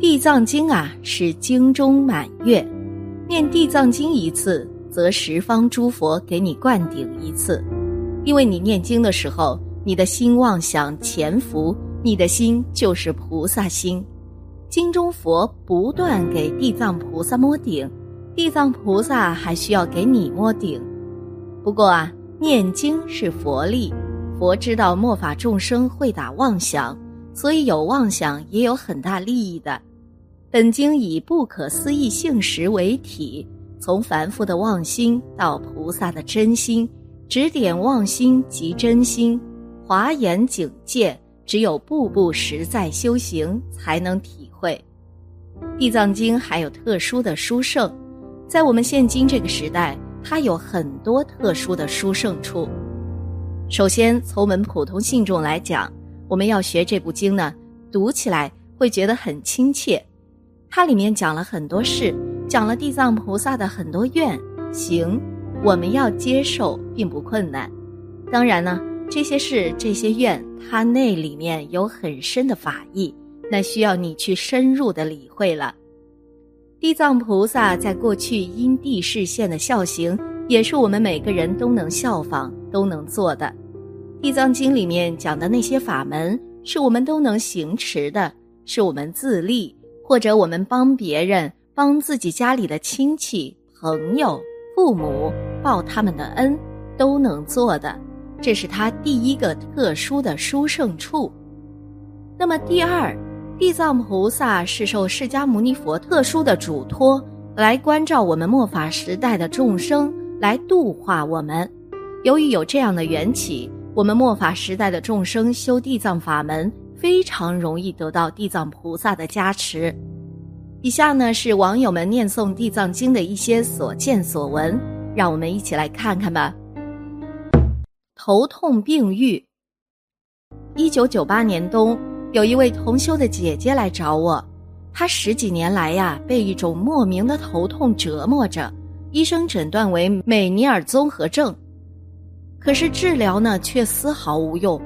地藏经啊，是经中满月，念地藏经一次，则十方诸佛给你灌顶一次。因为你念经的时候，你的心妄想潜伏，你的心就是菩萨心。经中佛不断给地藏菩萨摸顶，地藏菩萨还需要给你摸顶。不过啊，念经是佛力，佛知道末法众生会打妄想，所以有妄想也有很大利益的。本经以不可思议性实为体，从凡夫的妄心到菩萨的真心，指点妄心及真心，华严警戒，只有步步实在修行才能体会。地藏经还有特殊的殊胜，在我们现今这个时代，它有很多特殊的殊胜处。首先，从我们普通信众来讲，我们要学这部经呢，读起来会觉得很亲切。它里面讲了很多事，讲了地藏菩萨的很多愿行，我们要接受并不困难。当然呢，这些事、这些愿，它那里面有很深的法义，那需要你去深入的理会了。地藏菩萨在过去因地示现的孝行，也是我们每个人都能效仿、都能做的。地藏经里面讲的那些法门，是我们都能行持的，是我们自立。或者我们帮别人、帮自己家里的亲戚、朋友、父母报他们的恩，都能做的，这是他第一个特殊的殊胜处。那么第二，地藏菩萨是受释迦牟尼佛特殊的嘱托，来关照我们末法时代的众生，来度化我们。由于有这样的缘起，我们末法时代的众生修地藏法门。非常容易得到地藏菩萨的加持。以下呢是网友们念诵地藏经的一些所见所闻，让我们一起来看看吧。头痛病愈。一九九八年冬，有一位同修的姐姐来找我，她十几年来呀被一种莫名的头痛折磨着，医生诊断为美尼尔综合症，可是治疗呢却丝毫无用。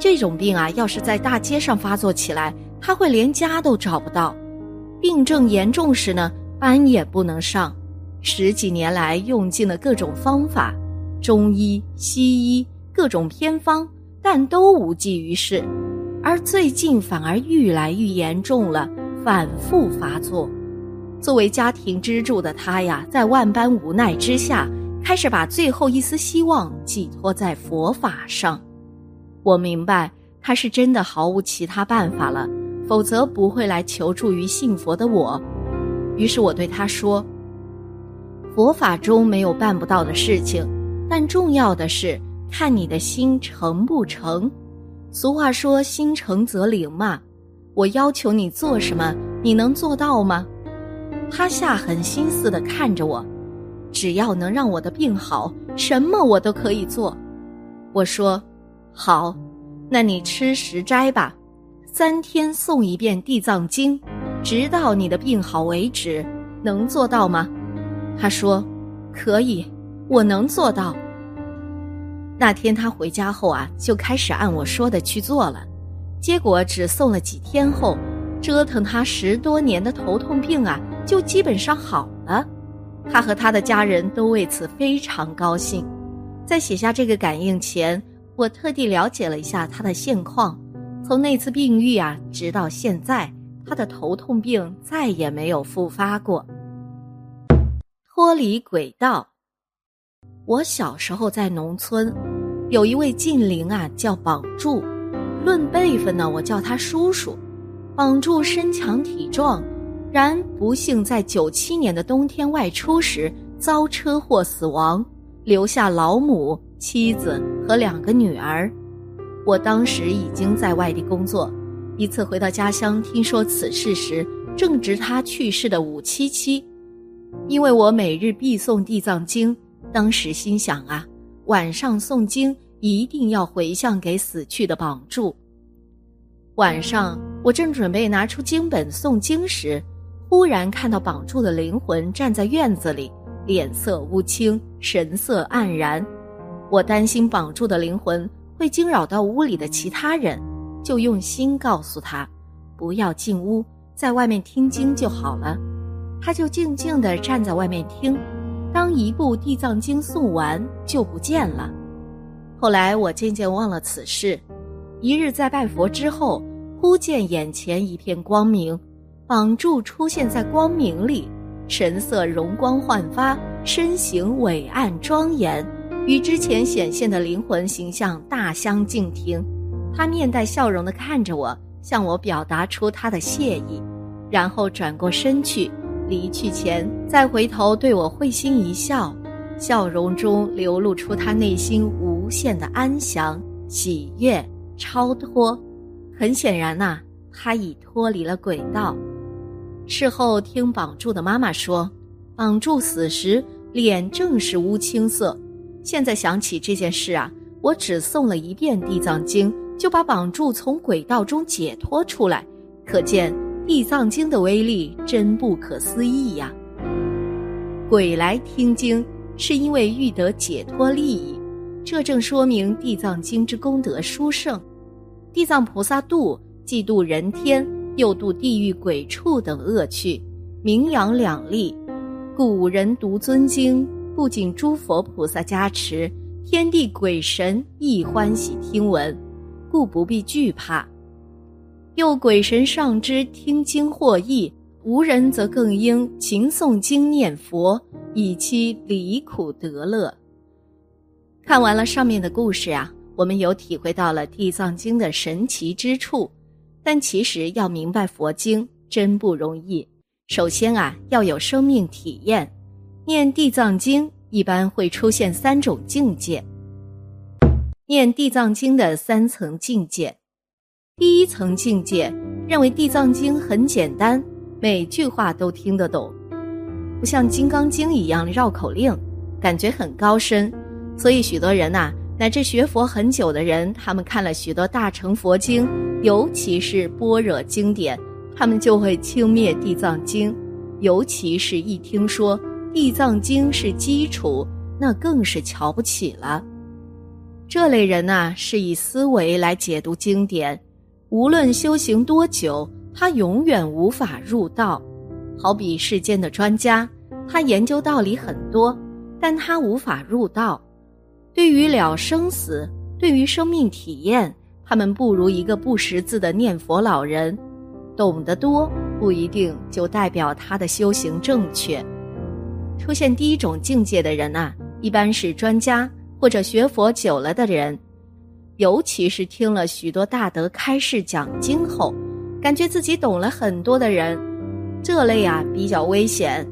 这种病啊，要是在大街上发作起来，他会连家都找不到。病症严重时呢，班也不能上。十几年来用尽了各种方法，中医、西医各种偏方，但都无济于事。而最近反而愈来愈严重了，反复发作。作为家庭支柱的他呀，在万般无奈之下，开始把最后一丝希望寄托在佛法上。我明白他是真的毫无其他办法了，否则不会来求助于信佛的我。于是我对他说：“佛法中没有办不到的事情，但重要的是看你的心诚不诚。俗话说‘心诚则灵’嘛，我要求你做什么，你能做到吗？”他下狠心思的看着我，只要能让我的病好，什么我都可以做。我说。好，那你吃食斋吧，三天诵一遍地藏经，直到你的病好为止，能做到吗？他说，可以，我能做到。那天他回家后啊，就开始按我说的去做了，结果只诵了几天后，折腾他十多年的头痛病啊，就基本上好了。他和他的家人都为此非常高兴。在写下这个感应前。我特地了解了一下他的现况，从那次病愈啊，直到现在，他的头痛病再也没有复发过。脱离轨道。我小时候在农村，有一位近邻啊，叫绑柱，论辈分呢，我叫他叔叔。绑柱身强体壮，然不幸在九七年的冬天外出时遭车祸死亡，留下老母。妻子和两个女儿，我当时已经在外地工作。一次回到家乡，听说此事时，正值他去世的五七七。因为我每日必诵地藏经，当时心想啊，晚上诵经一定要回向给死去的绑住。晚上，我正准备拿出经本诵经时，忽然看到绑住的灵魂站在院子里，脸色乌青，神色黯然。我担心绑住的灵魂会惊扰到屋里的其他人，就用心告诉他，不要进屋，在外面听经就好了。他就静静地站在外面听，当一部《地藏经》诵完，就不见了。后来我渐渐忘了此事。一日在拜佛之后，忽见眼前一片光明，绑住出现在光明里，神色容光焕发，身形伟岸庄严，与之前显现的灵魂形象大相径庭。他面带笑容地看着我，向我表达出他的谢意，然后转过身去。离去前，再回头对我会心一笑，笑容中流露出他内心无限的安详、喜悦、超脱。很显然呐，他已脱离了轨道。事后听绑柱的妈妈说，绑柱死时脸正是乌青色。现在想起这件事啊，我只诵了一遍《地藏经》，就把绑住从轨道中解脱出来，可见。地藏经的威力真不可思议呀！鬼来听经是因为欲得解脱利益，这正说明地藏经之功德殊胜。地藏菩萨度既度人天，又度地狱鬼畜等恶趣，名扬两利。故人读尊经，不仅诸佛菩萨加持，天地鬼神亦欢喜听闻，故不必惧怕。又鬼神上知听经获益，无人则更应勤诵经念佛，以期离苦得乐。看完了上面的故事啊，我们有体会到了地藏经的神奇之处。但其实要明白佛经真不容易。首先啊，要有生命体验。念地藏经一般会出现三种境界。念地藏经的三层境界。第一层境界认为《地藏经》很简单，每句话都听得懂，不像《金刚经》一样绕口令，感觉很高深。所以许多人呐，乃至学佛很久的人，他们看了许多大乘佛经，尤其是般若经典，他们就会轻蔑《地藏经》，尤其是一听说《地藏经》是基础，那更是瞧不起了。这类人呐，是以思维来解读经典。无论修行多久，他永远无法入道。好比世间的专家，他研究道理很多，但他无法入道。对于了生死，对于生命体验，他们不如一个不识字的念佛老人。懂得多不一定就代表他的修行正确。出现第一种境界的人啊，一般是专家或者学佛久了的人。尤其是听了许多大德开示讲经后，感觉自己懂了很多的人，这类啊比较危险。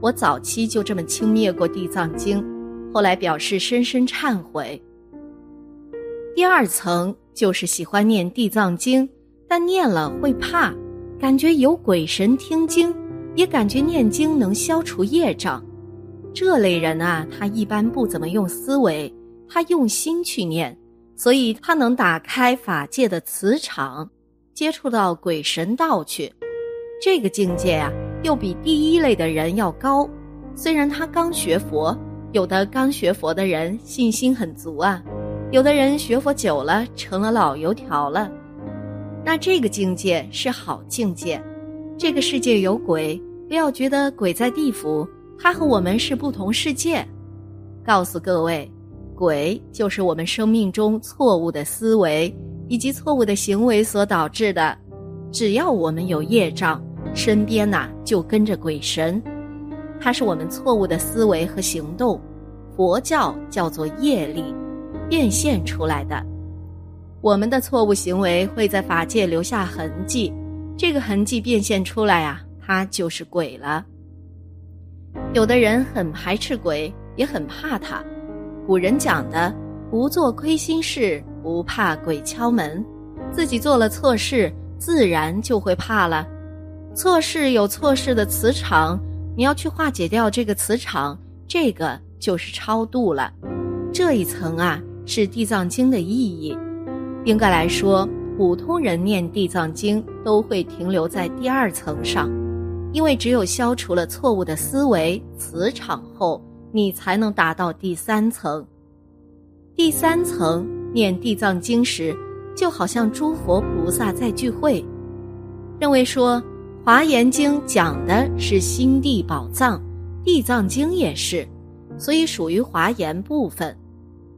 我早期就这么轻蔑过《地藏经》，后来表示深深忏悔。第二层就是喜欢念《地藏经》，但念了会怕，感觉有鬼神听经，也感觉念经能消除业障。这类人啊，他一般不怎么用思维，他用心去念。所以他能打开法界的磁场，接触到鬼神道去，这个境界啊，又比第一类的人要高。虽然他刚学佛，有的刚学佛的人信心很足啊，有的人学佛久了成了老油条了。那这个境界是好境界。这个世界有鬼，不要觉得鬼在地府，他和我们是不同世界。告诉各位。鬼就是我们生命中错误的思维以及错误的行为所导致的。只要我们有业障，身边呐就跟着鬼神。它是我们错误的思维和行动，佛教叫做业力，变现出来的。我们的错误行为会在法界留下痕迹，这个痕迹变现出来啊，它就是鬼了。有的人很排斥鬼，也很怕他。古人讲的“不做亏心事，不怕鬼敲门”，自己做了错事，自然就会怕了。错事有错事的磁场，你要去化解掉这个磁场，这个就是超度了。这一层啊，是《地藏经》的意义。应该来说，普通人念《地藏经》都会停留在第二层上，因为只有消除了错误的思维磁场后。你才能达到第三层。第三层念地藏经时，就好像诸佛菩萨在聚会，认为说《华严经讲的是心地宝藏，地藏经也是，所以属于华严部分。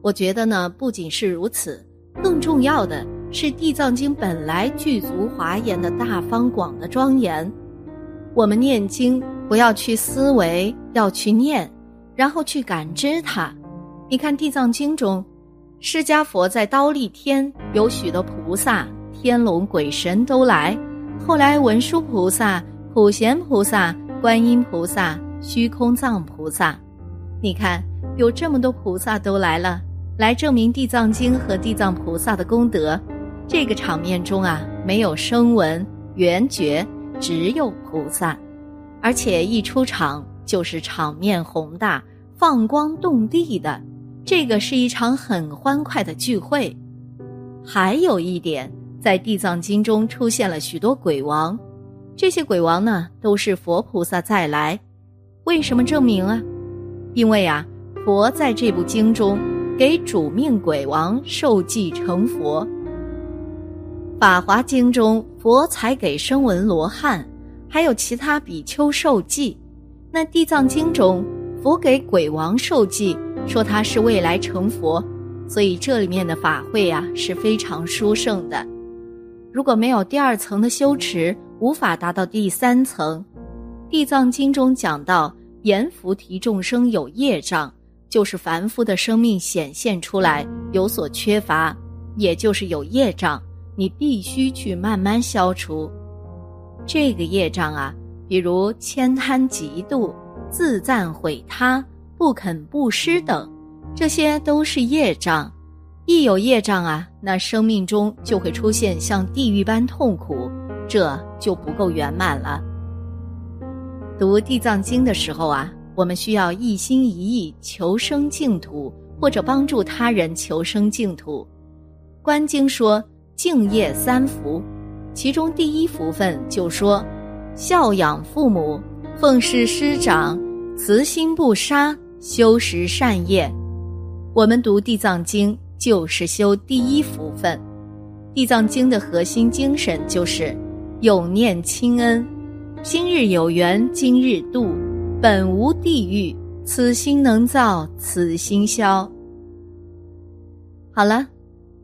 我觉得呢，不仅是如此，更重要的是地藏经本来具足华严的大方广的庄严。我们念经不要去思维，要去念，然后去感知它。你看地藏经中，释迦佛在刀立天有许多菩萨、天龙鬼神都来。后来文殊菩萨、普贤菩萨、观音菩萨、虚空藏菩萨，你看有这么多菩萨都来了。来证明地藏经和地藏菩萨的功德，这个场面中啊，没有声闻、缘觉，只有菩萨，而且一出场就是场面宏大、放光动地的，这个是一场很欢快的聚会。还有一点，在地藏经中出现了许多鬼王，这些鬼王呢，都是佛菩萨再来。为什么证明啊？因为啊，佛在这部经中。给主命鬼王受记成佛，《法华经》中佛才给声闻罗汉，还有其他比丘受记。那《地藏经》中佛给鬼王受记，说他是未来成佛，所以这里面的法会啊是非常殊胜的。如果没有第二层的修持，无法达到第三层。《地藏经》中讲到，阎浮提众生有业障。就是凡夫的生命显现出来有所缺乏，也就是有业障，你必须去慢慢消除。这个业障啊，比如悭贪嫉妒、自赞毁他、不肯布施等，这些都是业障。一有业障啊，那生命中就会出现像地狱般痛苦，这就不够圆满了。读地藏经的时候啊。我们需要一心一意求生净土，或者帮助他人求生净土。观经说敬业三福，其中第一福分就说孝养父母、奉事师长、慈心不杀、修持善业。我们读地藏经就是修第一福分。地藏经的核心精神就是永念亲恩，今日有缘，今日度。本无地狱，此心能造，此心消。好了，